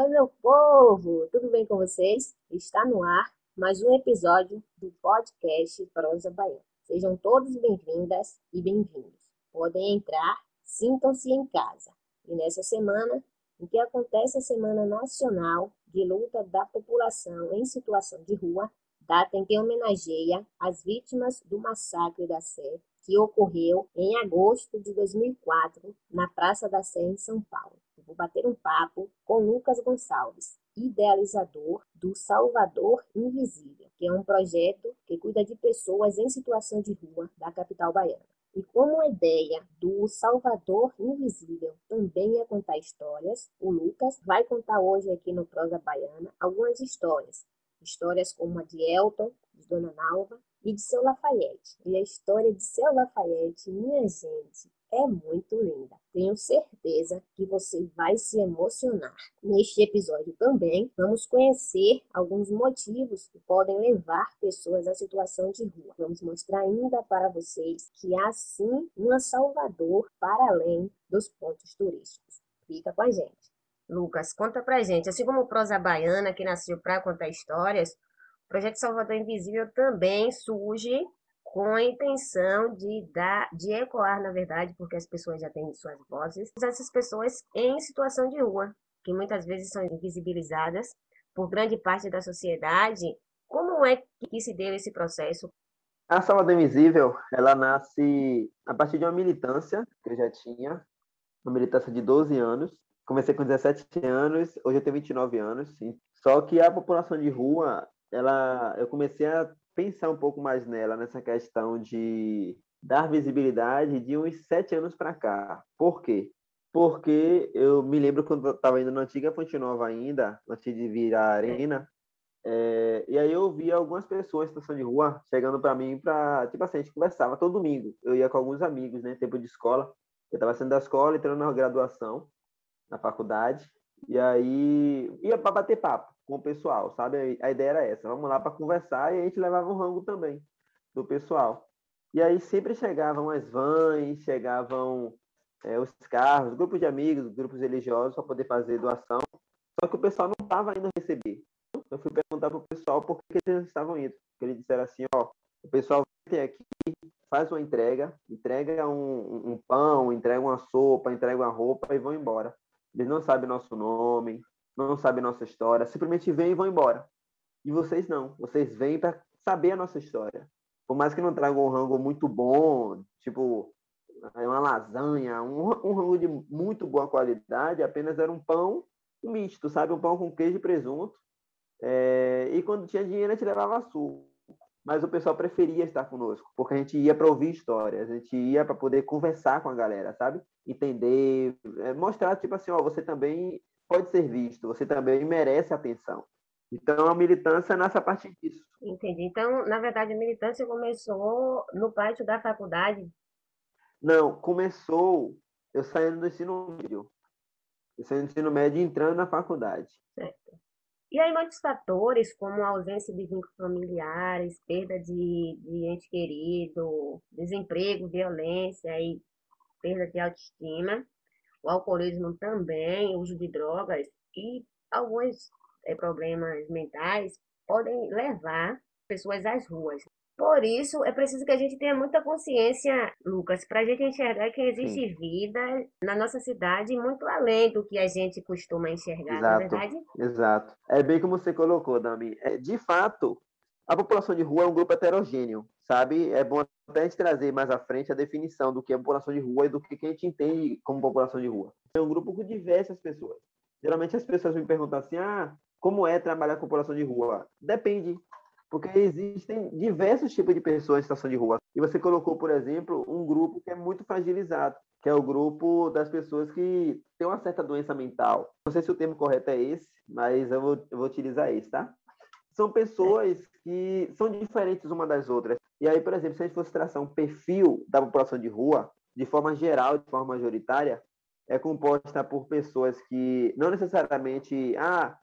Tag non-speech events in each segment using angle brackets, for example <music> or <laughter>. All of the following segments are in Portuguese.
Oi, meu povo! Tudo bem com vocês? Está no ar mais um episódio do podcast Prosa Baiana. Sejam todos bem-vindas e bem-vindos. Podem entrar, sintam-se em casa. E nessa semana, em que acontece a Semana Nacional de Luta da População em Situação de Rua, data em que homenageia as vítimas do massacre da Sé, que ocorreu em agosto de 2004 na Praça da Sé, em São Paulo. Eu vou bater um papo com Lucas Gonçalves, idealizador do Salvador Invisível, que é um projeto que cuida de pessoas em situação de rua da capital baiana. E como a ideia do Salvador Invisível também é contar histórias, o Lucas vai contar hoje aqui no Prosa Baiana algumas histórias Histórias como a de Elton, de Dona Nalva e de seu Lafayette. E a história de seu Lafayette, minha gente, é muito linda. Tenho certeza que você vai se emocionar. Neste episódio também vamos conhecer alguns motivos que podem levar pessoas à situação de rua. Vamos mostrar ainda para vocês que há sim uma Salvador para além dos pontos turísticos. Fica com a gente. Lucas, conta pra gente. Assim como Prosa Baiana, que nasceu para contar histórias, Projeto Salvador Invisível também surge com a intenção de dar, de ecoar, na verdade, porque as pessoas já têm suas vozes, essas pessoas em situação de rua, que muitas vezes são invisibilizadas por grande parte da sociedade. Como é que se deu esse processo? A Salvador Invisível, ela nasce a partir de uma militância que eu já tinha, uma militância de 12 anos, comecei com 17 anos, hoje eu tenho 29 anos, sim. Só que a população de rua, ela, eu comecei a pensar um pouco mais nela, nessa questão de dar visibilidade de uns sete anos para cá. Por quê? Porque eu me lembro quando eu estava indo na antiga Fonte Nova ainda, antes de vir à Arena, é, e aí eu via algumas pessoas em situação de rua chegando para mim para, tipo assim, a gente conversava todo domingo. Eu ia com alguns amigos, né, tempo de escola. Eu estava saindo da escola, entrando na graduação na faculdade. E aí ia para bater papo com o pessoal, sabe? A ideia era essa, vamos lá para conversar e a gente levava um rango também do pessoal. E aí sempre chegavam as vans, chegavam é, os carros, grupos de amigos, grupos religiosos para poder fazer doação. Só que o pessoal não estava indo receber. Eu fui perguntar para o pessoal por que eles estavam indo. Eles disseram assim, ó, o pessoal vem aqui, faz uma entrega, entrega um, um pão, entrega uma sopa, entrega uma roupa e vão embora. Eles não sabem nosso nome, não sabem nossa história, simplesmente vêm e vão embora. E vocês não, vocês vêm para saber a nossa história. Por mais que não tragam um rango muito bom, tipo uma lasanha, um, um rango de muito boa qualidade, apenas era um pão misto, sabe? Um pão com queijo e presunto. É, e quando tinha dinheiro, a gente levava açúcar mas o pessoal preferia estar conosco, porque a gente ia para ouvir histórias, a gente ia para poder conversar com a galera, sabe? Entender, é, mostrar, tipo assim, ó, você também pode ser visto, você também merece atenção. Então, a militância nasce a partir disso. Entendi. Então, na verdade, a militância começou no pátio da faculdade? Não, começou eu saindo do ensino médio. Eu saindo do ensino médio e entrando na faculdade. Certo. E aí muitos fatores, como a ausência de vínculos familiares, perda de, de ente querido, desemprego, violência e perda de autoestima, o alcoolismo também, o uso de drogas e alguns é, problemas mentais podem levar pessoas às ruas. Por isso, é preciso que a gente tenha muita consciência, Lucas, para a gente enxergar que existe Sim. vida na nossa cidade muito além do que a gente costuma enxergar, Exato. não é verdade? Exato. É bem como você colocou, Dami. É, de fato, a população de rua é um grupo heterogêneo, sabe? É bom até a gente trazer mais à frente a definição do que é população de rua e do que a gente entende como população de rua. É um grupo com diversas pessoas. Geralmente as pessoas me perguntam assim, ah, como é trabalhar com população de rua? Depende porque existem diversos tipos de pessoas em situação de rua. E você colocou, por exemplo, um grupo que é muito fragilizado, que é o grupo das pessoas que têm uma certa doença mental. Não sei se o termo correto é esse, mas eu vou, eu vou utilizar esse, tá? São pessoas que são diferentes uma das outras. E aí, por exemplo, se a gente fosse traçar um perfil da população de rua, de forma geral, de forma majoritária, é composta por pessoas que não necessariamente, ah,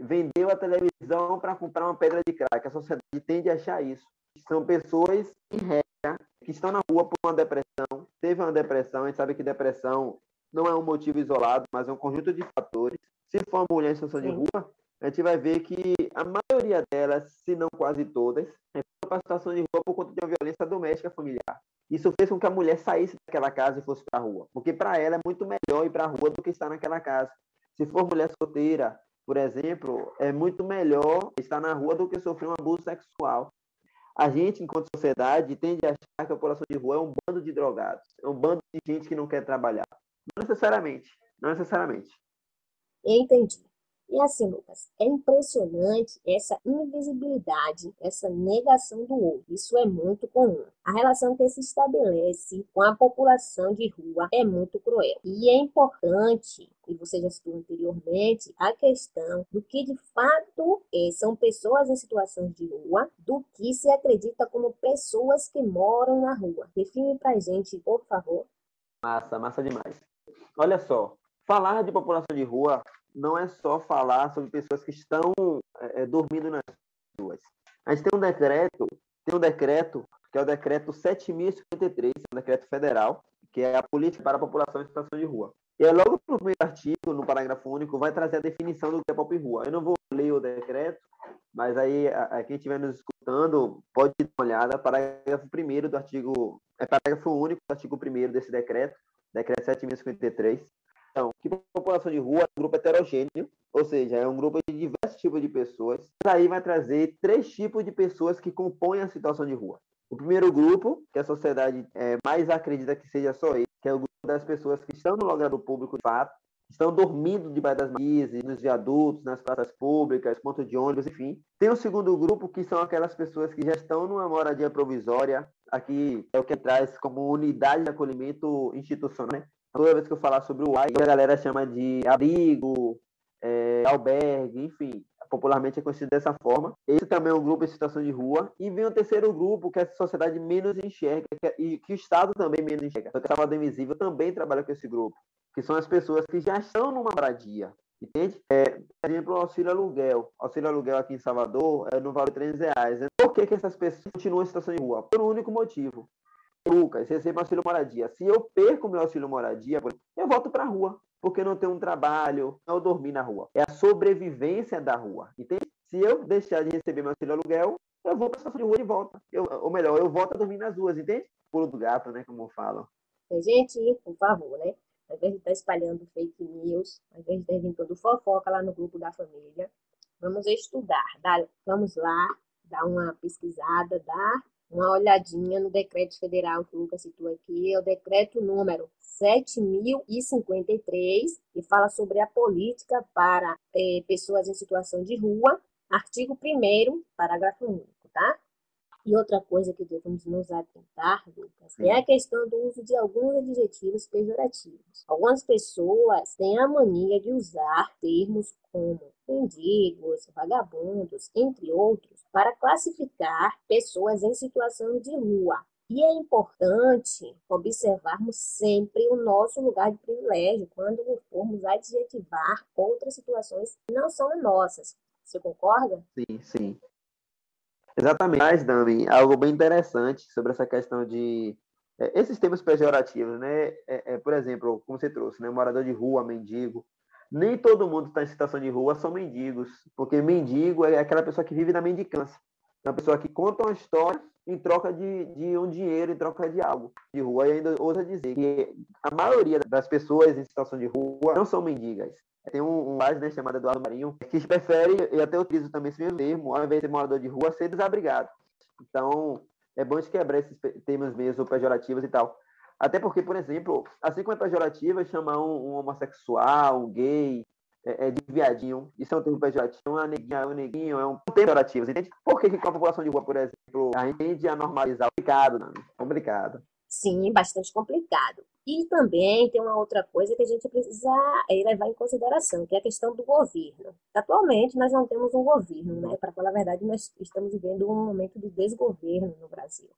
vendeu a televisão para comprar uma pedra de crack. A sociedade tende a achar isso. São pessoas, em regra, que estão na rua por uma depressão, teve uma depressão, a gente sabe que depressão não é um motivo isolado, mas é um conjunto de fatores. se for uma mulher em situação de rua, a gente vai ver que a maioria delas, se não quase todas, é para a situação de rua por conta de uma violência doméstica familiar. Isso fez com que a mulher saísse daquela casa e fosse para a rua, porque para ela é muito melhor ir para a rua do que estar naquela casa. Se for mulher solteira, por exemplo, é muito melhor estar na rua do que sofrer um abuso sexual. A gente, enquanto sociedade, tende a achar que a população de rua é um bando de drogados, é um bando de gente que não quer trabalhar. Não necessariamente, não necessariamente. Entendi. E assim, Lucas, é impressionante essa invisibilidade, essa negação do outro. Isso é muito comum. A relação que se estabelece com a população de rua é muito cruel. E é importante, e você já citou anteriormente, a questão do que de fato é, são pessoas em situações de rua, do que se acredita como pessoas que moram na rua. Define pra gente, por favor. Massa, massa demais. Olha só, falar de população de rua não é só falar sobre pessoas que estão é, é dormindo nas ruas. A gente tem um decreto, tem um decreto que é o decreto 7053, um decreto federal, que é a política para a população em situação de rua. E aí, logo no primeiro artigo, no parágrafo único, vai trazer a definição do que é pop rua. Eu não vou ler o decreto, mas aí a, a quem estiver nos escutando pode dar uma olhada. Parágrafo 1 do artigo, é parágrafo único do artigo 1 desse decreto, decreto 7053. Que população de rua é um grupo heterogêneo, ou seja, é um grupo de diversos tipos de pessoas. Aí vai trazer três tipos de pessoas que compõem a situação de rua. O primeiro grupo, que a sociedade é, mais acredita que seja só ele, que é o grupo das pessoas que estão no lugar do público de fato, estão dormindo debaixo das marquises, nos viadutos, nas praças públicas, pontos de ônibus, enfim. Tem o segundo grupo, que são aquelas pessoas que já estão numa moradia provisória, aqui é o que traz como unidade de acolhimento institucional, né? Toda vez que eu falar sobre o AI, a galera chama de abrigo, é, albergue, enfim, popularmente é conhecido dessa forma. Esse também é um grupo em situação de rua. E vem o terceiro grupo, que a sociedade menos enxerga, que, e que o Estado também menos enxerga. Só que a Salvador Invisível também trabalha com esse grupo, que são as pessoas que já estão numa moradia. Entende? É, por exemplo, o auxílio aluguel. Auxílio aluguel aqui em Salvador é no valor de 300 reais. Por que, que essas pessoas continuam em situação de rua? Por um único motivo. Lucas, recebo auxílio moradia. Se eu perco meu auxílio moradia, eu volto para a rua, porque não tenho um trabalho, eu dormi na rua. É a sobrevivência da rua, entende? Se eu deixar de receber meu auxílio aluguel, eu vou para a de rua de volta. Eu, ou melhor, eu volto a dormir nas ruas, entende? Pulo do gato, né, como falam. Gente, por favor, né? Ao invés de estar espalhando fake news, ao invés de estar inventando fofoca lá no grupo da família, vamos estudar. Dar, vamos lá, dar uma pesquisada, dar uma olhadinha no decreto federal que o Lucas citou aqui, é o decreto número 7053, que fala sobre a política para é, pessoas em situação de rua, artigo 1 parágrafo único, tá? E outra coisa que devemos nos atentar, Lucas, é a questão do uso de alguns adjetivos pejorativos. Algumas pessoas têm a mania de usar termos como mendigos, vagabundos, entre outros, para classificar pessoas em situação de rua. E é importante observarmos sempre o nosso lugar de privilégio quando formos adjetivar outras situações que não são nossas. Você concorda? Sim, sim. Exatamente. Mas, Dami, algo bem interessante sobre essa questão de é, esses termos pejorativos, né? É, é, por exemplo, como você trouxe, né? Morador de rua, mendigo. Nem todo mundo está em situação de rua são mendigos, porque mendigo é aquela pessoa que vive na mendicância. Uma pessoa que conta uma história em troca de, de um dinheiro, em troca de algo de rua. E ainda ousa dizer que a maioria das pessoas em situação de rua não são mendigas. Tem um, um né, chamado Eduardo Marinho, que prefere, e até utilizo também esse mesmo termo, ao invés de ser morador de rua, ser desabrigado. Então, é bom de quebrar esses termos mesmo pejorativos e tal. Até porque, por exemplo, assim como é pejorativo chamar um, um homossexual, um gay, é, é, de viadinho, isso é um termo pejorativo, uma neguinha, um neguinho, é um termo pejorativo, entende? Por que, que com a população de rua, por exemplo, a gente tende a normalizar? Complicado, não? Complicado. Sim, bastante complicado. E também tem uma outra coisa que a gente precisa eh, levar em consideração, que é a questão do governo. Atualmente, nós não temos um governo, né? Para falar a verdade, nós estamos vivendo um momento de desgoverno no Brasil.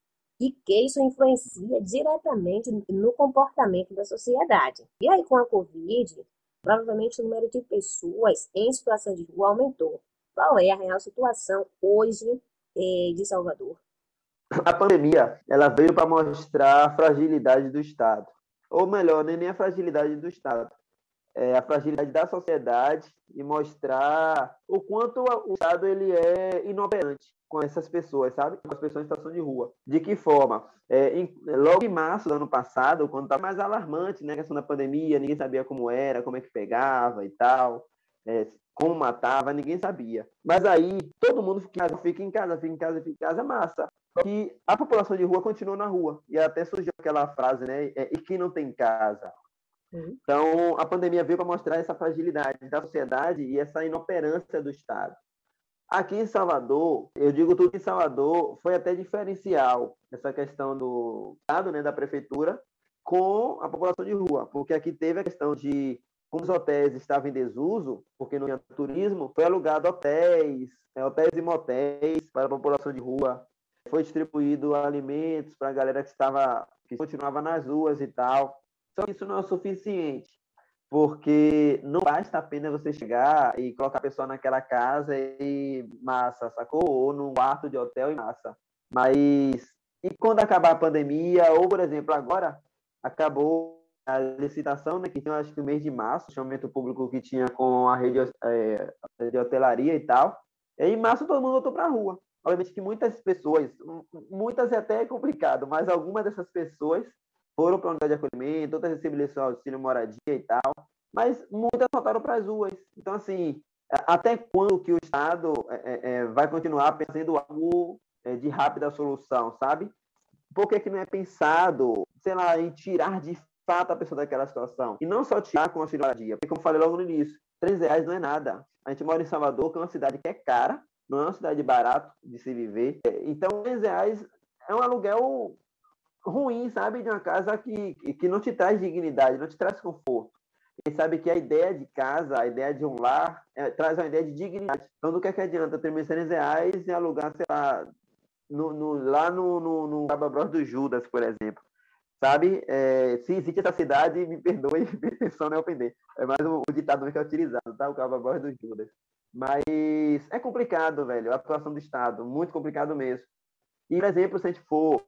E que isso influencia diretamente no comportamento da sociedade. E aí, com a Covid, provavelmente o número de pessoas em situação de rua aumentou. Qual é a real situação hoje eh, de Salvador? a pandemia ela veio para mostrar a fragilidade do Estado. Ou melhor, nem a fragilidade do Estado. é, a fragilidade da sociedade e mostrar o quanto o Estado ele é inoperante com essas pessoas, sabe? Com as pessoas em situação de rua. De que forma? É, em, logo em março do ano passado, quando estava mais alarmante, né, a questão da pandemia, ninguém sabia como era, como é que pegava e tal, é, como matava, ninguém sabia. Mas aí todo mundo fica, fica em casa, fica em casa, fica em casa, massa. Que a população de rua continua na rua. E até surgiu aquela frase, né? É, e quem não tem casa? Uhum. Então, a pandemia veio para mostrar essa fragilidade da sociedade e essa inoperância do Estado. Aqui em Salvador, eu digo tudo em Salvador, foi até diferencial essa questão do Estado, né, da prefeitura, com a população de rua, porque aqui teve a questão de como os hotéis estavam em desuso, porque não tinha turismo, foi alugado hotéis, né, hotéis e motéis para a população de rua, foi distribuído alimentos para a galera que estava, que continuava nas ruas e tal. Só que isso não é o suficiente, porque não basta apenas você chegar e colocar a pessoa naquela casa e massa, sacou? Ou num quarto de hotel e massa. Mas e quando acabar a pandemia, ou por exemplo, agora acabou a licitação, né, que tinha acho que no mês de março, o chamamento público que tinha com a rede é, de hotelaria e tal. E em março todo mundo voltou para a rua. Obviamente que muitas pessoas, muitas é até complicado, mas algumas dessas pessoas foram para a unidade de acolhimento, outras receberam auxílio moradia e tal, mas muitas voltaram para as ruas. Então, assim, até quando que o Estado é, é, é, vai continuar pensando algo é, de rápida solução, sabe? Por que, que não é pensado, sei lá, em tirar de fato a pessoa daquela situação? E não só tirar com auxílio moradia, porque como falei logo no início, três reais não é nada. A gente mora em Salvador, que é uma cidade que é cara, não é uma cidade barata de se viver. Então, três reais é um aluguel ruim, sabe? De uma casa que, que não te traz dignidade, não te traz conforto. E sabe que a ideia de casa, a ideia de um lar, é, traz uma ideia de dignidade. Então, do que, é que adianta ter 1.600 reais e alugar, sei lá, no, no, lá no, no, no do Judas, por exemplo? Sabe? É, se existe essa cidade, me perdoe, <laughs> intenção não é ofender. É mais o, o ditado que é utilizado, tá? O Caba do Judas. Mas é complicado, velho, a atuação do Estado, muito complicado mesmo. E, por exemplo, se a gente for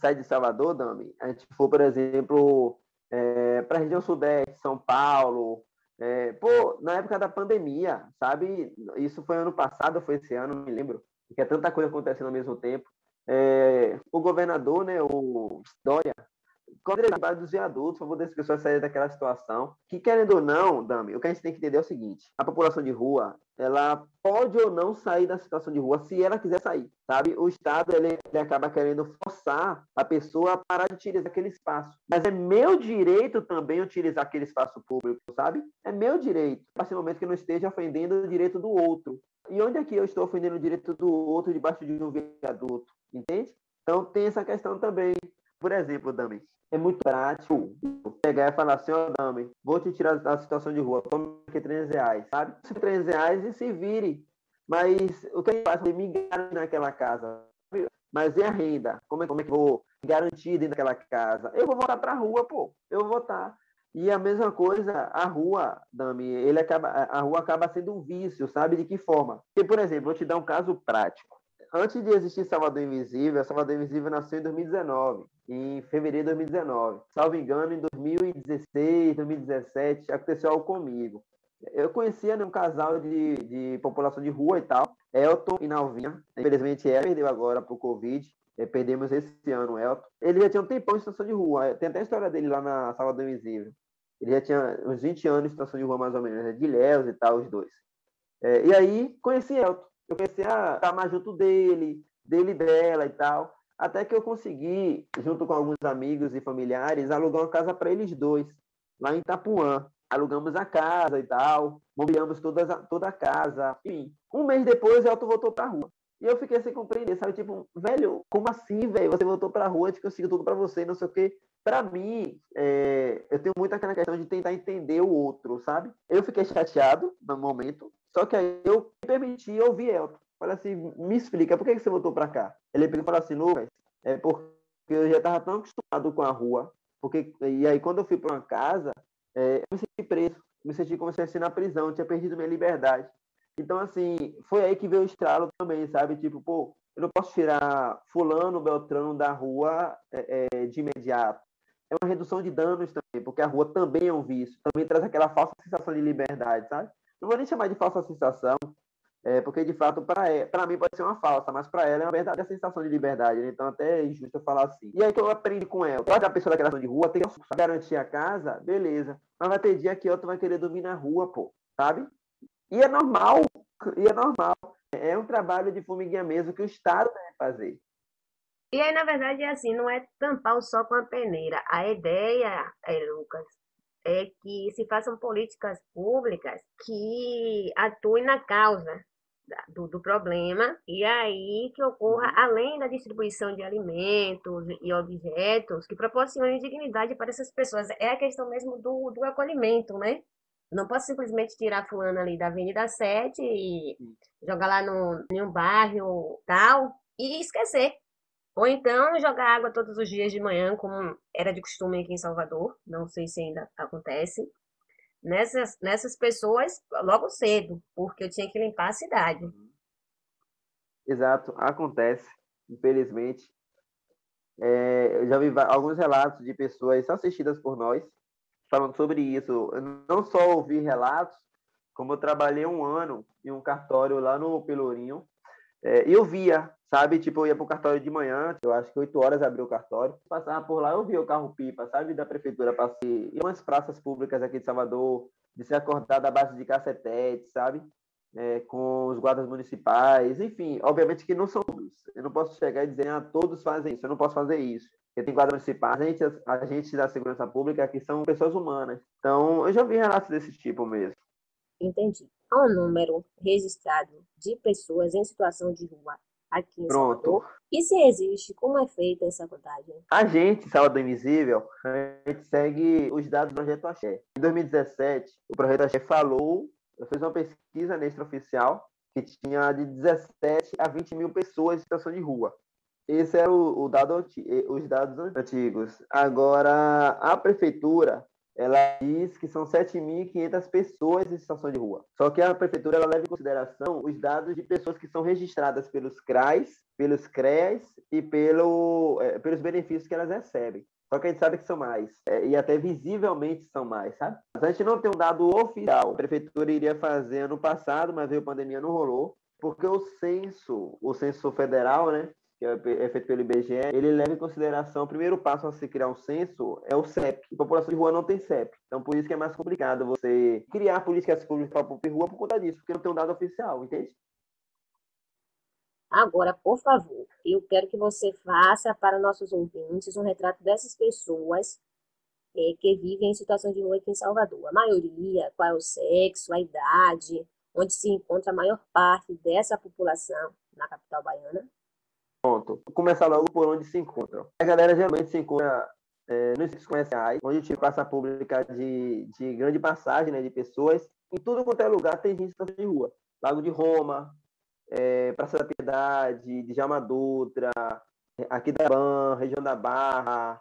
sair de Salvador, Dami, a gente for, por exemplo, é, para a região sudeste, São Paulo, é, pô, na época da pandemia, sabe? Isso foi ano passado, foi esse ano, não me lembro, porque é tanta coisa acontecendo ao mesmo tempo. É, o governador, né, o Dória, trabalha dos viadutos, poder as pessoas saírem daquela situação. Que, querendo ou não, Dami, o que a gente tem que entender é o seguinte: a população de rua, ela pode ou não sair da situação de rua se ela quiser sair, sabe? O Estado, ele, ele acaba querendo forçar a pessoa a parar de utilizar aquele espaço. Mas é meu direito também utilizar aquele espaço público, sabe? É meu direito, a partir do momento que não esteja ofendendo o direito do outro. E onde é que eu estou ofendendo o direito do outro debaixo de um viaduto? Entende? Então tem essa questão também. Por exemplo, Dami, é muito prático pegar e falar assim, ó, oh, Dami, vou te tirar da situação de rua, toma aqui 300 reais, sabe? 300 reais e se vire. Mas o que eu faço? Me garantir naquela casa. Mas e a renda? Como é, como é que eu vou garantir dentro daquela casa? Eu vou voltar para a rua, pô. Eu vou voltar. E a mesma coisa, a rua, Dami, ele acaba, a rua acaba sendo um vício, sabe? De que forma? Porque, por exemplo, vou te dar um caso prático antes de existir Salvador Invisível, Salvador Invisível nasceu em 2019, em fevereiro de 2019. Salvo engano, em 2016, 2017, aconteceu algo comigo. Eu conhecia né, um casal de, de população de rua e tal, Elton e Nalvinha. Infelizmente, ela perdeu agora pro Covid. É, perdemos esse ano Elton. Ele já tinha um tempão em situação de rua. Tem até a história dele lá na Salvador Invisível. Ele já tinha uns 20 anos em situação de rua, mais ou menos, né, de e tal, os dois. É, e aí, conheci Elton eu comecei a estar mais junto dele, dele e dela e tal. Até que eu consegui, junto com alguns amigos e familiares, alugar uma casa para eles dois, lá em Itapuã. Alugamos a casa e tal, mobiliamos toda, toda a casa. Enfim, um mês depois, o Elton voltou para a rua. E eu fiquei sem compreender, sabe? Tipo, velho, como assim, velho? Você voltou para a rua, a gente conseguiu tudo para você, não sei o quê. Para mim, é, eu tenho muito aquela questão de tentar entender o outro, sabe? Eu fiquei chateado no momento, só que aí eu me permiti ouvir Elton. Falei assim, me explica, por que você voltou para cá? Ele falou assim, Lucas, é porque eu já estava tão acostumado com a rua, porque e aí quando eu fui para uma casa, é, eu me senti preso, me senti como se estivesse na prisão, tinha perdido minha liberdade. Então, assim, foi aí que veio o estralo também, sabe? Tipo, pô, eu não posso tirar fulano, beltrano da rua é, é, de imediato. É uma redução de danos também, porque a rua também é um vício, também traz aquela falsa sensação de liberdade, sabe? Não vou nem chamar de falsa sensação, é, porque de fato, para mim pode ser uma falsa, mas para ela é uma verdadeira sensação de liberdade, né? então até é injusto eu falar assim. E aí que eu aprendi com ela, toda a pessoa daquela ação de rua tem que garantir a casa, beleza, mas vai ter dia que outro vai querer dormir na rua, pô, sabe? E é normal, e é normal. É um trabalho de formiguinha mesmo que o Estado deve fazer. E aí, na verdade, é assim, não é tampar o sol com a peneira. A ideia, é, Lucas, é que se façam políticas públicas que atuem na causa do, do, problema e aí que ocorra, uhum. além da distribuição de alimentos e objetos, que proporcionem dignidade para essas pessoas. É a questão mesmo do, do acolhimento, né? Não posso simplesmente tirar fulano ali da Avenida 7 e jogar lá no, em um bairro tal e esquecer. Ou então jogar água todos os dias de manhã, como era de costume aqui em Salvador, não sei se ainda acontece, nessas, nessas pessoas logo cedo, porque eu tinha que limpar a cidade. Exato, acontece, infelizmente. É, eu já vi alguns relatos de pessoas assistidas por nós falando sobre isso. Eu não só ouvi relatos, como eu trabalhei um ano em um cartório lá no Pelourinho, é, eu via, sabe? Tipo, eu ia pro cartório de manhã, eu acho que 8 horas abriu o cartório. Passava por lá, eu via o carro-pipa, sabe? Da prefeitura passei. E umas praças públicas aqui de Salvador, de se acordar da base de cacetete, sabe? É, com os guardas municipais, enfim, obviamente que não são todos. Eu não posso chegar e dizer, ah, todos fazem isso, eu não posso fazer isso. Porque tem guardas municipais, agentes, agentes da segurança pública que são pessoas humanas. Então, eu já vi relatos desse tipo mesmo. Entendi. Há um número registrado de pessoas em situação de rua aqui em Pronto. Salvador. E se existe, como é feita essa contagem? A gente, Salvador Invisível, a gente segue os dados do Projeto Axé. Em 2017, o Projeto Axé falou, fez uma pesquisa extraoficial que tinha de 17 a 20 mil pessoas em situação de rua. Esse era o, o dado, os dados antigos. Agora, a prefeitura ela diz que são 7.500 pessoas em situação de rua. Só que a prefeitura ela leva em consideração os dados de pessoas que são registradas pelos CRAs, pelos CREAs e pelo, é, pelos benefícios que elas recebem. Só que a gente sabe que são mais, é, e até visivelmente são mais, sabe? Mas a gente não tem um dado oficial. A prefeitura iria fazer ano passado, mas veio a pandemia, não rolou, porque o censo, o censo federal, né, que é, é feito pelo IBGE, ele leva em consideração, o primeiro passo a se criar um censo é o CEP. A população de rua não tem CEP. Então, por isso que é mais complicado você criar políticas públicas para a população de rua por conta disso, porque não tem um dado oficial, entende? Agora, por favor, eu quero que você faça para nossos ouvintes um retrato dessas pessoas é, que vivem em situação de rua aqui em Salvador. A maioria, qual é o sexo, a idade, onde se encontra a maior parte dessa população na capital baiana. Pronto. Vou começar logo por onde se encontram. A galera geralmente se encontra é, nos centros comerciais, onde tive praça pública de, de grande passagem né, de pessoas. Em tudo quanto é lugar tem gente de rua. Lago de Roma, é, Praça da Piedade, de Dutra, aqui da Ban, região da Barra,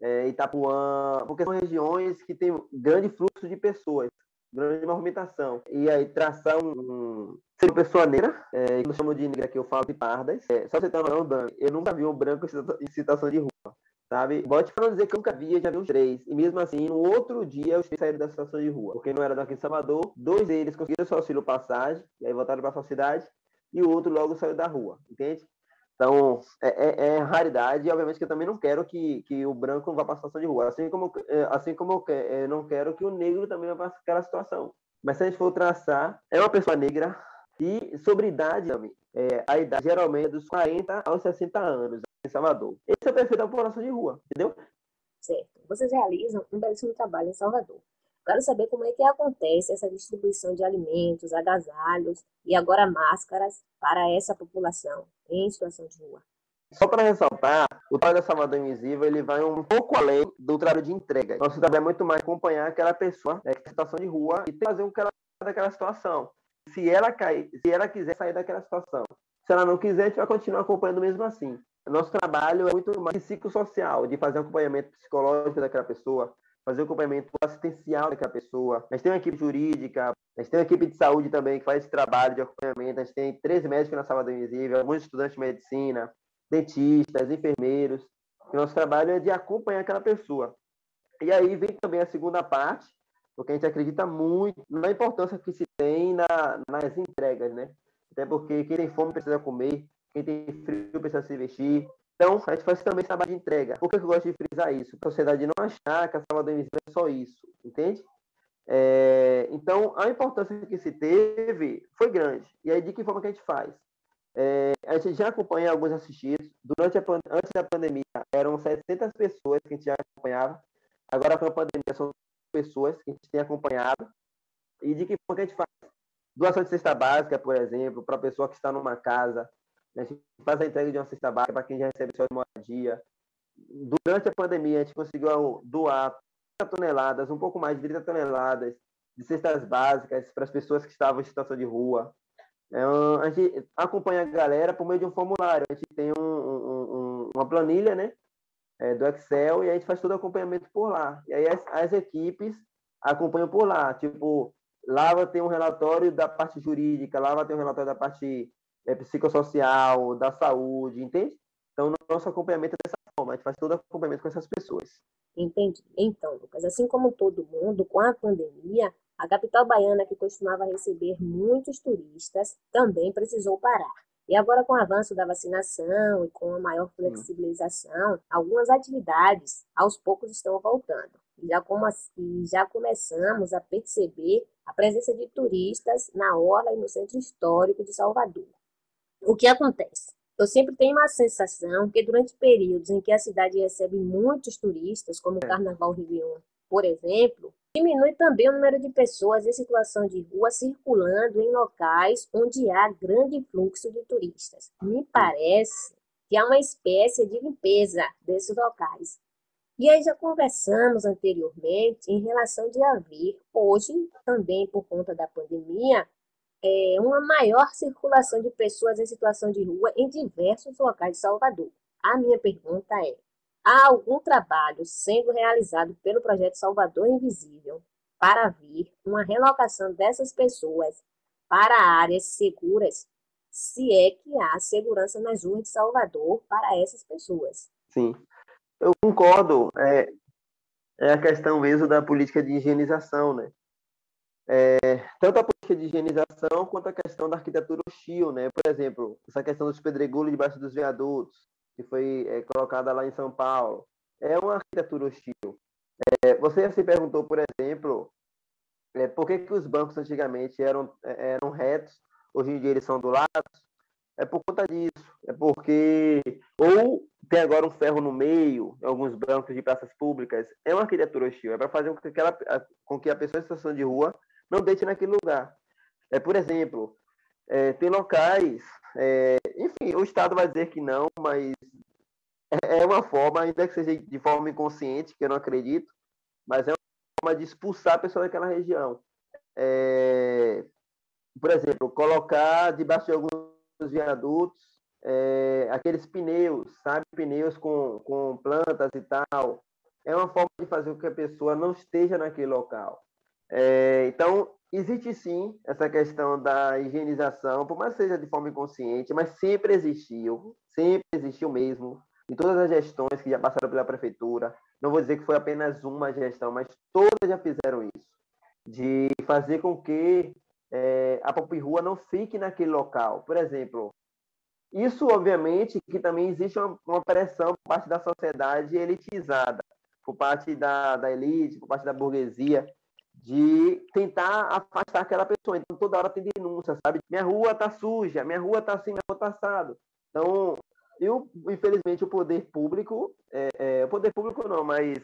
é, Itapuã, porque são regiões que têm grande fluxo de pessoas grande movimentação. E aí traçar um. Ser pessoa negra, é, que eu chamo de negra que eu falo de pardas. É, só você uma noção, eu nunca vi um branco em situação de rua. Sabe? Bote para não dizer que eu nunca vi, já vi uns três. E mesmo assim, no outro dia, os três saíram da situação de rua. Porque não era daqui de Salvador. Dois deles conseguiram seu auxílio passagem, e aí voltaram para sua cidade. E o outro logo saiu da rua, entende? Então, é, é, é, raridade e, obviamente, que eu também não quero que, que o branco vá para a situação de rua. Assim como, é, assim como eu, eu não quero que o negro também vá para aquela situação. Mas se a gente for traçar, é uma pessoa negra e sobre idade também. É, a idade geralmente é dos 40 aos 60 anos em Salvador. Esse é o perfil da população de rua, entendeu? Certo. Vocês realizam um belíssimo trabalho em Salvador. Quero saber como é que acontece essa distribuição de alimentos, agasalhos e agora máscaras para essa população em situação de rua. Só para ressaltar, o trabalho da Salvador Invisível ele vai um pouco além do trabalho de entrega. Nosso trabalho é muito mais acompanhar aquela pessoa né, está em situação de rua e fazer um que ela daquela situação. Se ela cair, se ela quiser sair daquela situação, se ela não quiser, a gente vai continuar acompanhando mesmo assim. Nosso trabalho é muito mais psicossocial, de fazer acompanhamento psicológico daquela pessoa, fazer o acompanhamento assistencial daquela pessoa. Gente tem uma equipe jurídica, a gente tem uma equipe de saúde também que faz esse trabalho de acompanhamento. A gente tem três médicos na Salvador Invisível, alguns estudantes de medicina, dentistas, enfermeiros. O nosso trabalho é de acompanhar aquela pessoa. E aí vem também a segunda parte, porque a gente acredita muito na importância que se tem na, nas entregas, né? Até porque quem tem fome precisa comer, quem tem frio precisa se vestir. Então, a gente faz também esse trabalho de entrega. Por que eu gosto de frisar isso? Para a sociedade não achar que a Salvador Invisível é só isso, entende? É, então, a importância que se teve foi grande. E aí, de que forma que a gente faz? É, a gente já acompanha alguns assistidos. Durante a, antes da pandemia, eram 700 pessoas que a gente já acompanhava. Agora, com a pandemia, são pessoas que a gente tem acompanhado. E de que forma que a gente faz? Doação de cesta básica, por exemplo, para a pessoa que está numa casa. A gente faz a entrega de uma cesta básica para quem já recebe sua moradia. Durante a pandemia, a gente conseguiu doar 30 toneladas, um pouco mais de 30 toneladas de cestas básicas para as pessoas que estavam em situação de rua. É, a gente acompanha a galera por meio de um formulário. A gente tem um, um, uma planilha, né? É, do Excel e a gente faz todo o acompanhamento por lá. E aí as, as equipes acompanham por lá. Tipo, lá vai ter um relatório da parte jurídica, lá vai ter um relatório da parte é, psicossocial, da saúde, entende? Então, nosso acompanhamento é dessa forma. A gente faz todo o acompanhamento com essas pessoas. Entendi. Então, Lucas, assim como todo mundo, com a pandemia, a capital baiana, que costumava receber muitos turistas, também precisou parar. E agora, com o avanço da vacinação e com a maior flexibilização, algumas atividades aos poucos estão voltando. E já, como, e já começamos a perceber a presença de turistas na orla e no centro histórico de Salvador. O que acontece? Eu sempre tenho uma sensação que durante períodos em que a cidade recebe muitos turistas, como o é. Carnaval Réveillon, por exemplo, Diminui também o número de pessoas em situação de rua circulando em locais onde há grande fluxo de turistas. Me parece que há uma espécie de limpeza desses locais. E aí já conversamos anteriormente em relação de haver, hoje, também por conta da pandemia, é, uma maior circulação de pessoas em situação de rua em diversos locais de Salvador. A minha pergunta é: Há algum trabalho sendo realizado pelo projeto Salvador Invisível para vir uma relocação dessas pessoas para áreas seguras, se é que há segurança nas ruas de Salvador para essas pessoas? Sim, eu concordo. É, é a questão mesmo da política de higienização, né? É, tanto a política de higienização quanto a questão da arquitetura hostil, né? Por exemplo, essa questão dos pedregulhos debaixo dos viadutos, que foi é, colocada lá em São Paulo. É uma arquitetura hostil. É, você se perguntou, por exemplo, é, por que, que os bancos antigamente eram, é, eram retos, hoje em dia eles são do lado? É por conta disso. É porque ou tem agora um ferro no meio, alguns bancos de praças públicas, é uma arquitetura hostil. É para fazer com que, ela, com que a pessoa em situação de rua não deite naquele lugar. É, por exemplo, é, tem locais, é, enfim, o Estado vai dizer que não, mas é, é uma forma, ainda que seja de forma inconsciente, que eu não acredito, mas é uma forma de expulsar a pessoa daquela região. É, por exemplo, colocar debaixo de alguns viadutos é, aqueles pneus, sabe? Pneus com, com plantas e tal. É uma forma de fazer com que a pessoa não esteja naquele local. É, então, existe sim essa questão da higienização, por mais que seja de forma inconsciente, mas sempre existiu, sempre existiu mesmo, em todas as gestões que já passaram pela prefeitura. Não vou dizer que foi apenas uma gestão, mas todas já fizeram isso, de fazer com que é, a Pop Rua não fique naquele local. Por exemplo, isso, obviamente, que também existe uma, uma pressão por parte da sociedade elitizada, por parte da, da elite, por parte da burguesia, de tentar afastar aquela pessoa. Então, toda hora tem denúncia, sabe? Minha rua tá suja, minha rua tá assim, minha rua tá assado. Então, eu, infelizmente, o poder público, é, é, o poder público não, mas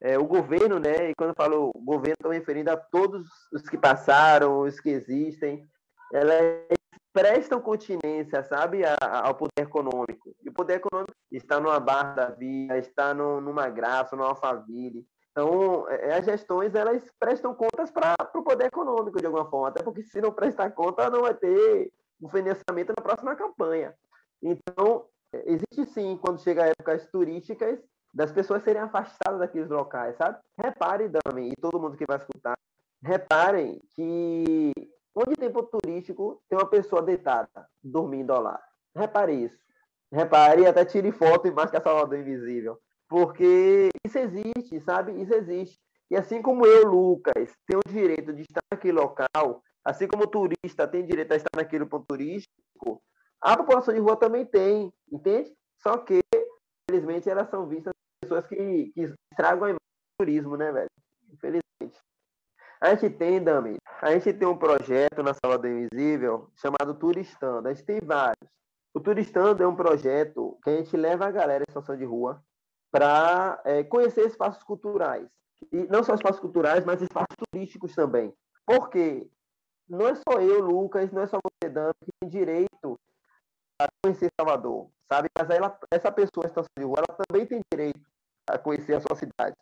é, o governo, né? E quando eu falo governo, estou me referindo a todos os que passaram, os que existem, elas prestam continência, sabe, ao poder econômico. E o poder econômico está numa barra da via, está no, numa graça, numa alfaville. Então, é, as gestões elas prestam contas para o poder econômico de alguma forma, até porque se não prestar conta não vai ter o financiamento na próxima campanha. Então, existe sim, quando chega épocas turísticas, das pessoas serem afastadas daqueles locais, sabe? Repare, Dami, e todo mundo que vai escutar, reparem que onde tem ponto turístico tem uma pessoa deitada, dormindo lado. Repare isso. Repare até tire foto e marque a Salvador Invisível. Porque isso existe, sabe? Isso existe. E assim como eu, Lucas, tenho o direito de estar naquele local, assim como o turista tem direito a estar naquele ponto turístico, a população de rua também tem, entende? Só que, infelizmente, elas são vistas pessoas que, que estragam a imagem do turismo, né, velho? Infelizmente. A gente tem, Dami, a gente tem um projeto na Sala do Invisível chamado Turistando. A gente tem vários. O Turistando é um projeto que a gente leva a galera em situação de rua para é, conhecer espaços culturais. E não só espaços culturais, mas espaços turísticos também. Porque não é só eu, Lucas, não é só você, Dami, que tem direito a conhecer Salvador, sabe? Mas ela, essa pessoa situação de rua, ela também tem direito a conhecer a sua cidade.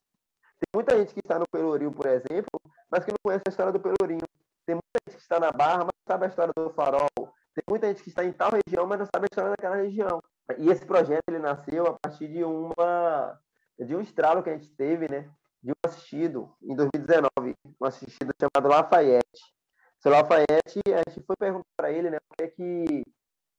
Tem muita gente que está no Pelourinho, por exemplo, mas que não conhece a história do Pelourinho. Tem muita gente que está na Barra, mas não sabe a história do Farol. Tem muita gente que está em tal região, mas não sabe a história daquela região. E esse projeto ele nasceu a partir de uma de um estralo que a gente teve, né? De um assistido em 2019, um assistido chamado Lafayette. Seu Lafayette, a gente foi perguntar para ele, né? O que é que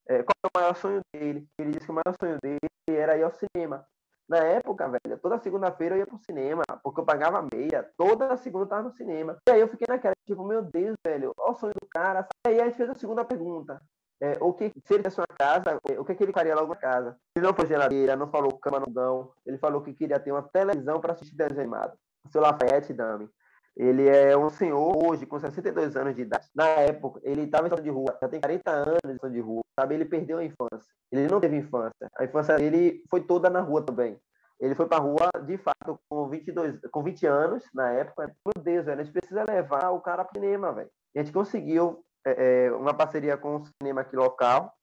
é, qual é o maior sonho dele? Ele disse que o maior sonho dele era ir ao cinema. Na época, velho, toda segunda-feira eu ia pro cinema, porque eu pagava meia, toda segunda eu tava no cinema. E aí eu fiquei naquela, tipo, meu Deus, velho, olha o sonho do cara. E aí a gente fez a segunda pergunta. É, o que, se ele tivesse uma casa, é, o que, que ele faria logo na casa? Ele não foi geladeira, não falou cama no gão, ele falou que queria ter uma televisão para assistir desenho animado. O seu Lafayette, Dami, ele é um senhor hoje com 62 anos de idade. Na época, ele estava em situação de rua, já tem 40 anos de de rua, sabe? Ele perdeu a infância. Ele não teve infância. A infância dele foi toda na rua também. Ele foi para a rua, de fato, com 22, com 20 anos na época. Meu Deus, velho, a gente precisa levar o cara para o cinema, velho. E a gente conseguiu é, é, uma parceria com o cinema aqui local,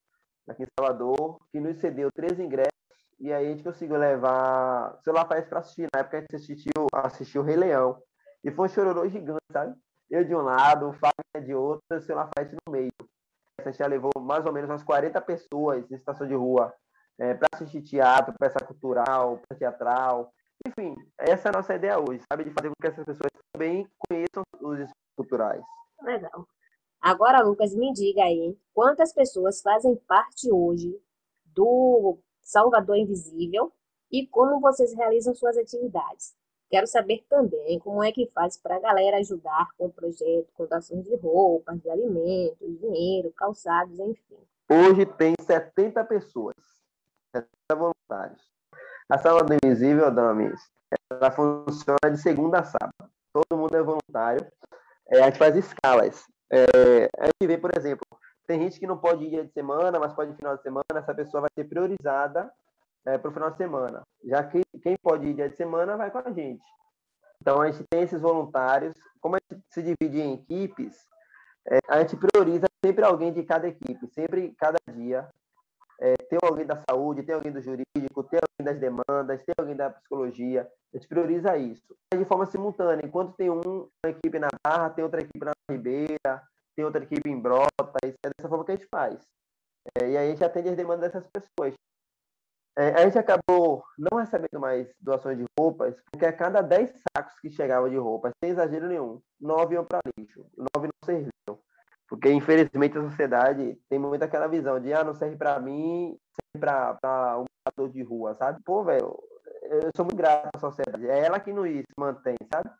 aqui em Salvador, que nos cedeu três ingressos. E aí a gente conseguiu levar o celular para assistir. Na época a gente assistiu, assistiu Rei Leão. E foi um chororô gigante, sabe? Eu de um lado, o Fagner de outro, o seu Lafayette no meio. A gente já levou mais ou menos umas 40 pessoas em estação de rua é, para assistir teatro, peça cultural, peça teatral. Enfim, essa é a nossa ideia hoje, sabe? De fazer com que essas pessoas também conheçam os culturais. Legal. Agora, Lucas, me diga aí, quantas pessoas fazem parte hoje do Salvador Invisível e como vocês realizam suas atividades? Quero saber também como é que faz para a galera ajudar com o projeto, com doações de roupas, de alimentos, dinheiro, calçados, enfim. Hoje tem 70 pessoas, 70 voluntários. A Sala do Invisível, Damis, ela funciona de segunda a sábado. Todo mundo é voluntário. É, a gente faz escalas. É, a gente vê, por exemplo, tem gente que não pode ir dia de semana, mas pode ir final de semana. Essa pessoa vai ser priorizada é, para o final de semana. Já que quem pode ir dia de semana vai com a gente. Então a gente tem esses voluntários. Como a gente se divide em equipes, é, a gente prioriza sempre alguém de cada equipe, sempre cada dia. É, tem alguém da saúde, tem alguém do jurídico, tem alguém das demandas, tem alguém da psicologia. A gente prioriza isso de forma simultânea. Enquanto tem um, uma equipe na Barra, tem outra equipe na Ribeira, tem outra equipe em Brota. É dessa forma que a gente faz. É, e aí a gente atende as demandas dessas pessoas. É, a gente acabou não recebendo mais doações de roupas, porque a cada 10 sacos que chegavam de roupas, sem exagero nenhum, 9 iam para lixo, 9 não serviam. Porque, infelizmente, a sociedade tem muito aquela visão de, ah, não serve para mim, serve para um morador de rua, sabe? Pô, velho, eu sou muito grato à sociedade. É ela que nos mantém, sabe?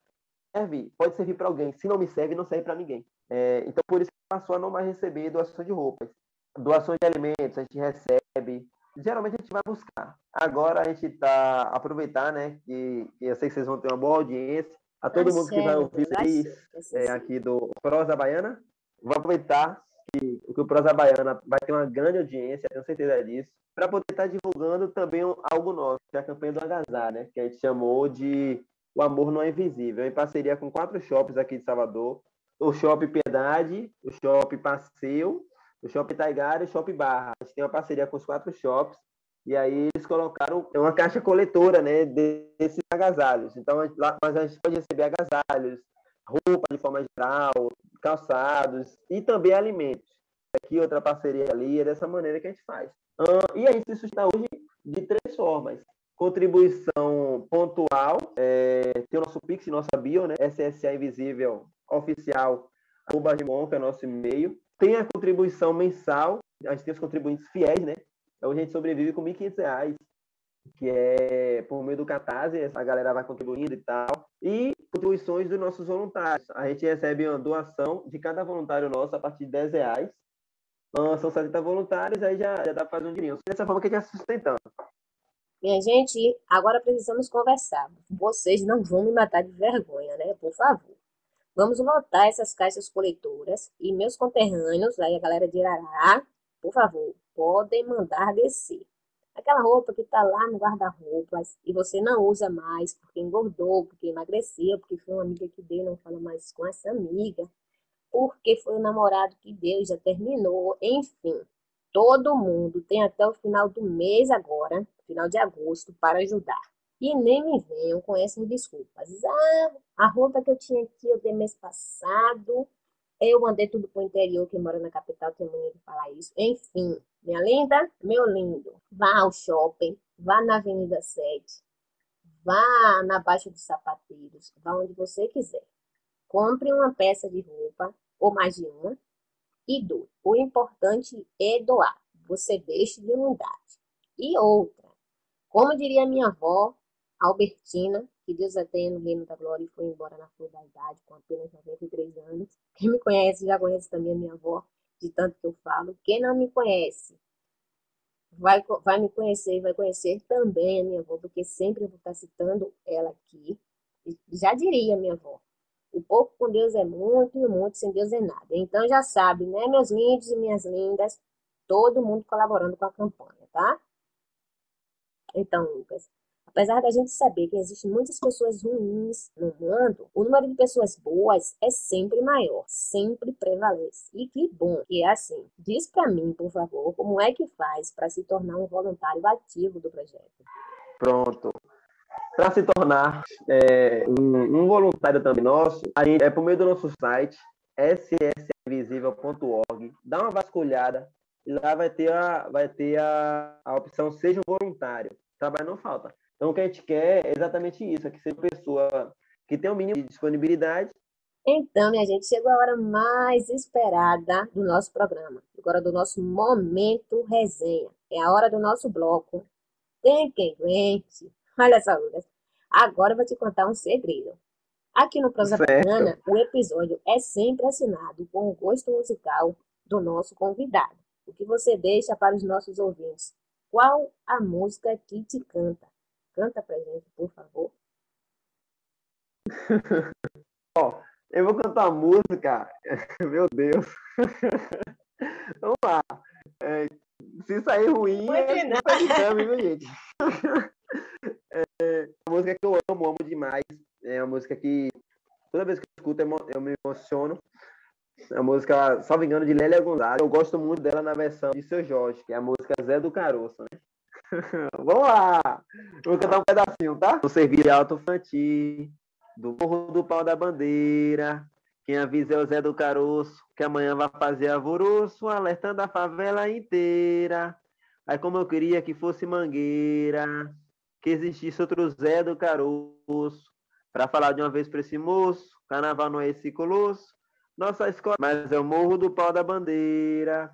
Serve, pode servir para alguém. Se não me serve, não serve para ninguém. É, então, por isso que passou a não mais receber doações de roupas. Doações de alimentos, a gente recebe, geralmente a gente vai buscar. Agora a gente está aproveitar, né? Que, que, eu sei que vocês vão ter uma boa audiência. A todo é mundo que vai ouvir isso, é, aqui do Prosa Baiana, vou aproveitar que, que o Prosa Baiana vai ter uma grande audiência, tenho certeza disso, para poder estar tá divulgando também algo nosso, que é a campanha do Agazar, né? Que a gente chamou de O Amor Não é Invisível, em parceria com quatro shoppings aqui de Salvador. O Shopping Piedade, o Shopping Passeio, o Shopping Taigara e o Shopping Barra. A gente tem uma parceria com os quatro shops e aí eles colocaram uma caixa coletora, né, desses agasalhos. Então, lá, mas a gente pode receber agasalhos, roupa de forma geral, calçados e também alimentos. Aqui outra parceria ali, é dessa maneira que a gente faz. Uh, e aí se sustenta hoje de três formas. Contribuição pontual, é, tem o nosso Pix, nossa bio, né? SSA Invisível Oficial, arroba que é nosso e-mail. Tem a contribuição mensal, a gente tem os contribuintes fiéis, né? Então a gente sobrevive com R$ 1.500 que é por meio do Catarse, essa galera vai contribuindo e tal, e contribuições dos nossos voluntários. A gente recebe uma doação de cada voluntário nosso a partir de 10 reais. São 70 voluntários, aí já, já dá para fazer um dinheirinho. Dessa forma que a gente está sustentando. Minha gente, agora precisamos conversar. Vocês não vão me matar de vergonha, né? Por favor. Vamos lotar essas caixas coletoras e meus conterrâneos, aí a galera de Irará, por favor, podem mandar descer. Aquela roupa que está lá no guarda-roupas e você não usa mais porque engordou, porque emagreceu, porque foi uma amiga que deu, não fala mais com essa amiga, porque foi o namorado que deu já terminou, enfim. Todo mundo tem até o final do mês agora, final de agosto, para ajudar. E nem me venham com essas desculpas. Ah, a roupa que eu tinha aqui eu dei mês passado, eu mandei tudo para o interior, quem mora na capital tem mania de falar isso. Enfim, minha linda, meu lindo, vá ao shopping, vá na Avenida 7, vá na Baixa dos Sapateiros, vá onde você quiser. Compre uma peça de roupa, ou mais de uma, e doe. O importante é doar. Você deixe de unidade. E outra, como diria minha avó, Albertina, que Deus a tenha no reino da glória e foi embora na flor da idade com apenas 93 anos. Quem me conhece já conhece também a minha avó de tanto que eu falo. Quem não me conhece, vai, vai me conhecer e vai conhecer também a minha avó, porque sempre eu vou estar citando ela aqui. Já diria minha avó, o pouco com Deus é muito e o muito sem Deus é nada. Então já sabe, né, meus lindos e minhas lindas, todo mundo colaborando com a campanha, tá? Então, Lucas, Apesar da gente saber que existem muitas pessoas ruins no mundo, o número de pessoas boas é sempre maior, sempre prevalece. E que bom que é assim. Diz para mim, por favor, como é que faz para se tornar um voluntário ativo do projeto? Pronto. Para se tornar é, um, um, voluntário também nosso, a gente é por meio do nosso site ssvisível.org, dá uma vasculhada e lá vai ter a, vai ter a, a opção Seja um Voluntário. Trabalho não falta. Então, o que a gente quer é exatamente isso, é que seja uma pessoa que tenha o um mínimo de disponibilidade. Então, minha gente, chegou a hora mais esperada do nosso programa, agora do nosso momento resenha. É a hora do nosso bloco. Tem quem aguente. Olha só, Lucas. Agora eu vou te contar um segredo. Aqui no Prosa Bacana, o episódio é sempre assinado com o gosto musical do nosso convidado. O que você deixa para os nossos ouvintes? Qual a música que te canta? Canta pra gente, por favor. <laughs> Ó, eu vou cantar uma música. <laughs> Meu Deus. <laughs> Vamos lá. É, se sair ruim, Foi é culpa de Cami, viu, gente? É uma música que eu amo, amo demais. É uma música que toda vez que eu escuto eu me emociono. É uma música, salvo engano, de Lélia Gonzalez. Eu gosto muito dela na versão de Seu Jorge, que é a música Zé do Caroço, né? <laughs> Vamos lá! Vou cantar um pedacinho, tá? No serviço alto infantil, do Morro do Pau da Bandeira. Quem avisa é o Zé do Caroço, que amanhã vai fazer alvoroço, alertando a favela inteira. Aí como eu queria que fosse Mangueira, que existisse outro Zé do Caroço, para falar de uma vez para esse moço, carnaval não é esse colosso, nossa escola, mas é o Morro do Pau da Bandeira,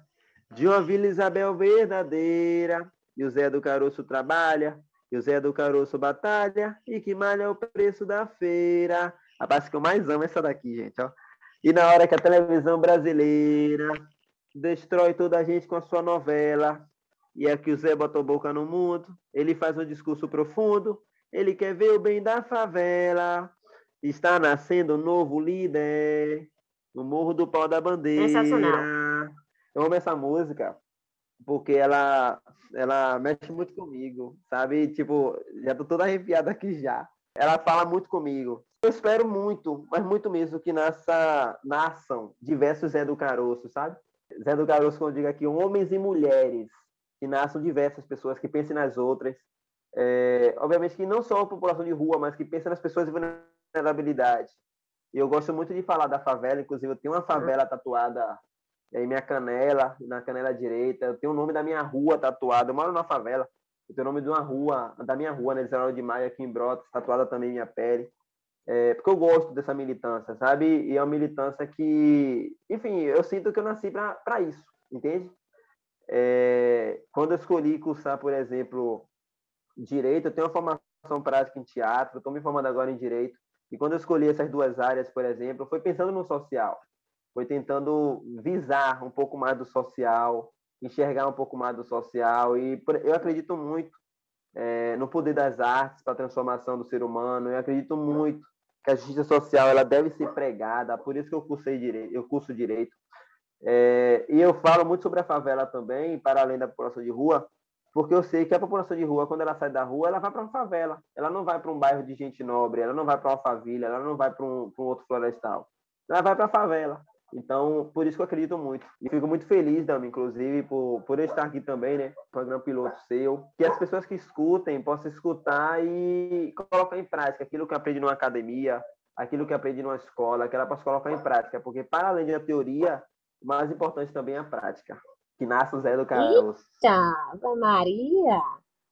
de uma Vila Isabel verdadeira, e o Zé do Caroço trabalha, e o Zé do Caroço batalha, e que malha o preço da feira. A parte que eu mais amo é essa daqui, gente, ó. E na hora que a televisão brasileira destrói toda a gente com a sua novela, e é que o Zé botou boca no mundo, ele faz um discurso profundo, ele quer ver o bem da favela, está nascendo um novo líder, no Morro do Pau da Bandeira. Sensacional. Eu amo essa música, porque ela, ela mexe muito comigo, sabe? Tipo, já tô toda arrepiada aqui já. Ela fala muito comigo. Eu espero muito, mas muito mesmo, que nessa, nasçam diversos Zé do Caroço, sabe? Zé do Caroço, quando eu digo aqui, homens e mulheres, que nasçam diversas pessoas, que pensem nas outras. É, obviamente que não só a população de rua, mas que pensem nas pessoas de vulnerabilidade. E eu gosto muito de falar da favela, inclusive eu tenho uma favela tatuada e aí minha canela, na canela direita, eu tenho o nome da minha rua tatuado. Eu moro na favela. Eu tenho o nome de uma rua, da minha rua, né, 19 de maio, aqui em Brotas, tatuada também minha pele. É, porque eu gosto dessa militância, sabe? E é uma militância que, enfim, eu sinto que eu nasci para isso, entende? É, quando eu escolhi cursar, por exemplo, direito, eu tenho uma formação prática em teatro, estou me formando agora em direito. E quando eu escolhi essas duas áreas, por exemplo, foi pensando no social, foi tentando visar um pouco mais do social, enxergar um pouco mais do social. E eu acredito muito é, no poder das artes para a transformação do ser humano. Eu acredito muito que a justiça social ela deve ser pregada. Por isso que eu cursei direito, eu curso direito. É, e eu falo muito sobre a favela também, para além da população de rua, porque eu sei que a população de rua, quando ela sai da rua, ela vai para uma favela. Ela não vai para um bairro de gente nobre, ela não vai para uma família, ela não vai para um, um outro florestal. Ela vai para a favela. Então, por isso que eu acredito muito. E fico muito feliz, Dami, inclusive, por, por eu estar aqui também, né? Programa piloto seu. Que as pessoas que escutem possam escutar e colocar em prática aquilo que aprende numa academia, aquilo que aprende numa escola, que ela possa colocar em prática. Porque, para além da teoria, o mais importante também é a prática. Que nasce o Zé do Carlos. Eita, Maria!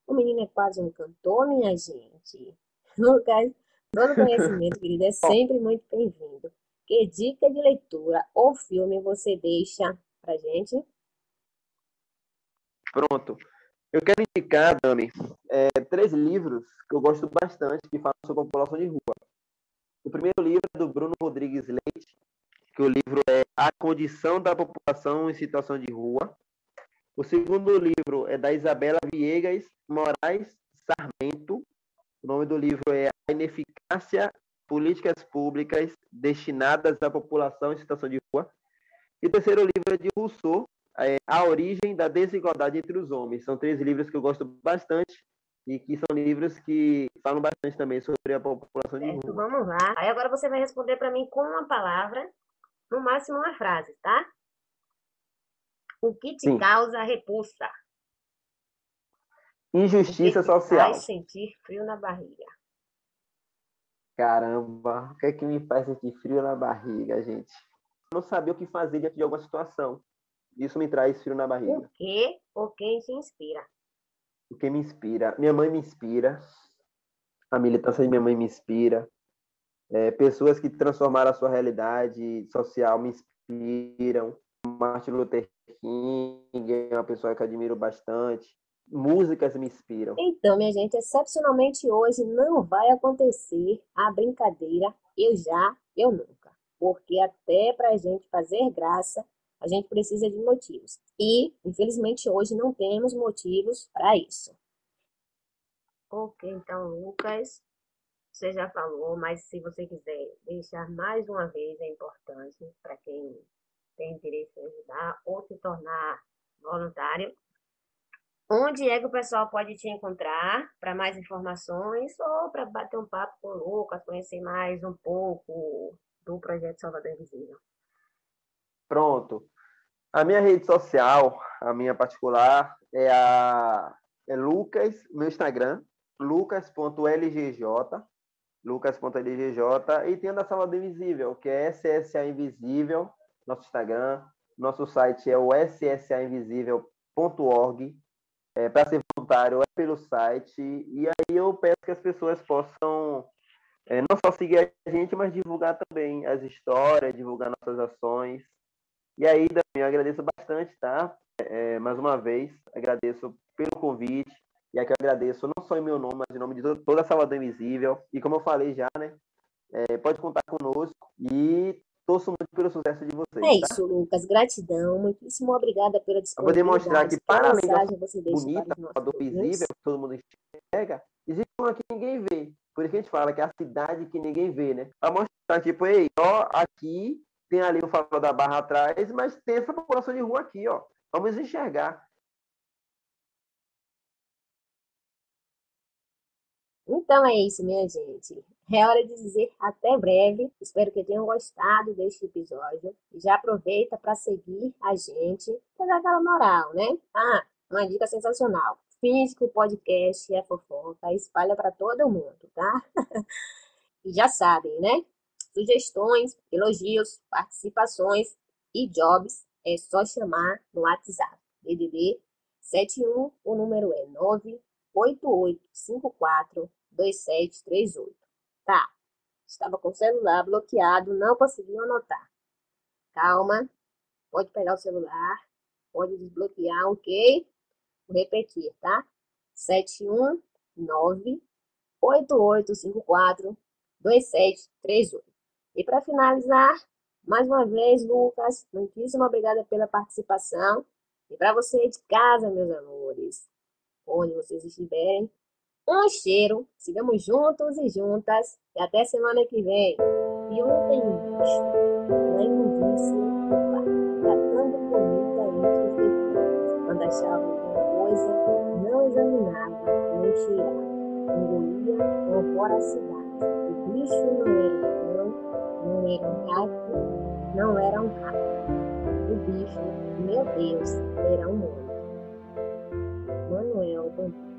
O menino é quase um cantor, minha gente. <laughs> Lucas, todo conhecimento, querido, é sempre muito bem-vindo. Que dica de leitura ou filme você deixa pra gente? Pronto. Eu quero indicar, Dani, é, três livros que eu gosto bastante que falam sobre a população de rua. O primeiro livro é do Bruno Rodrigues Leite, que o livro é A Condição da População em Situação de Rua. O segundo livro é da Isabela Viegas Moraes Sarmento. O nome do livro é A Ineficácia políticas públicas destinadas à população em situação de rua. E o terceiro livro é de Rousseau, é A Origem da Desigualdade entre os Homens. São três livros que eu gosto bastante e que são livros que falam bastante também sobre a população de rua. Vamos lá. Aí agora você vai responder para mim com uma palavra, no máximo uma frase, tá? O que te Sim. causa repulsa? Injustiça social. Faz sentir frio na barriga. Caramba, o que é que me faz sentir frio na barriga, gente? Não saber o que fazer diante de alguma situação. Isso me traz frio na barriga. O que ou quem te inspira? O que me inspira? Minha mãe me inspira. A militância de minha mãe me inspira. É, pessoas que transformaram a sua realidade social me inspiram. Martin Luther King é uma pessoa que eu admiro bastante músicas me inspiram. Então, minha gente, excepcionalmente hoje não vai acontecer a brincadeira eu já, eu nunca. Porque até para a gente fazer graça, a gente precisa de motivos. E, infelizmente, hoje não temos motivos para isso. Ok, então, Lucas, você já falou, mas se você quiser deixar mais uma vez, é importante para quem tem interesse em ajudar ou se tornar voluntário, Onde é que o pessoal pode te encontrar para mais informações ou para bater um papo com o Lucas, conhecer mais um pouco do projeto Salvador Invisível? Pronto. A minha rede social, a minha particular, é a é Lucas, meu Instagram, lucas.lgj, lucas.lgj, e tem a da Salvador Invisível, que é SSA Invisível, nosso Instagram. Nosso site é o ssainvisível.org é, para ser voluntário é pelo site. E aí eu peço que as pessoas possam é, não só seguir a gente, mas divulgar também as histórias, divulgar nossas ações. E aí, Dami, eu agradeço bastante, tá? É, mais uma vez, agradeço pelo convite. E aqui eu agradeço não só em meu nome, mas em nome de toda a Salvador Invisível. E como eu falei já, né? É, pode contar conosco. E torço muito pelo sucesso de vocês. É tá? isso, Lucas. Gratidão. Muitíssimo obrigada pela disponibilidade. vou demonstrar que, para além da bonita, do visível, que todo mundo enxerga, existe uma que ninguém vê. Por isso que a gente fala que é a cidade que ninguém vê, né? Para mostrar, tipo, ei, ó, aqui tem ali o farol da Barra atrás, mas tem essa população de rua aqui, ó. Vamos enxergar. Então é isso, minha gente. É hora de dizer até breve. Espero que tenham gostado deste episódio. Já aproveita para seguir a gente, para dar aquela moral, né? Ah, uma dica sensacional. Finge que o podcast é fofoca, espalha para todo mundo, tá? <laughs> e já sabem, né? Sugestões, elogios, participações e jobs é só chamar no WhatsApp. DDD 71, o número é 98854 2738. Tá. Estava com o celular bloqueado, não conseguiu anotar. Calma. Pode pegar o celular. Pode desbloquear, ok? Vou repetir, tá? 71 98854 2738. E para finalizar, mais uma vez, Lucas, muitíssimo obrigada pela participação. E para você de casa, meus amores, onde vocês estiverem, um cheiro, sigamos juntos e juntas, e até semana que vem. E ontem, na parque, tratando bonita entre os depois, quando achava alguma coisa, não examinava, nem cheirava, engolia com voracidade. O bicho não era cão, não era um rato, não era um rato. O bicho, meu Deus, era um homem. happen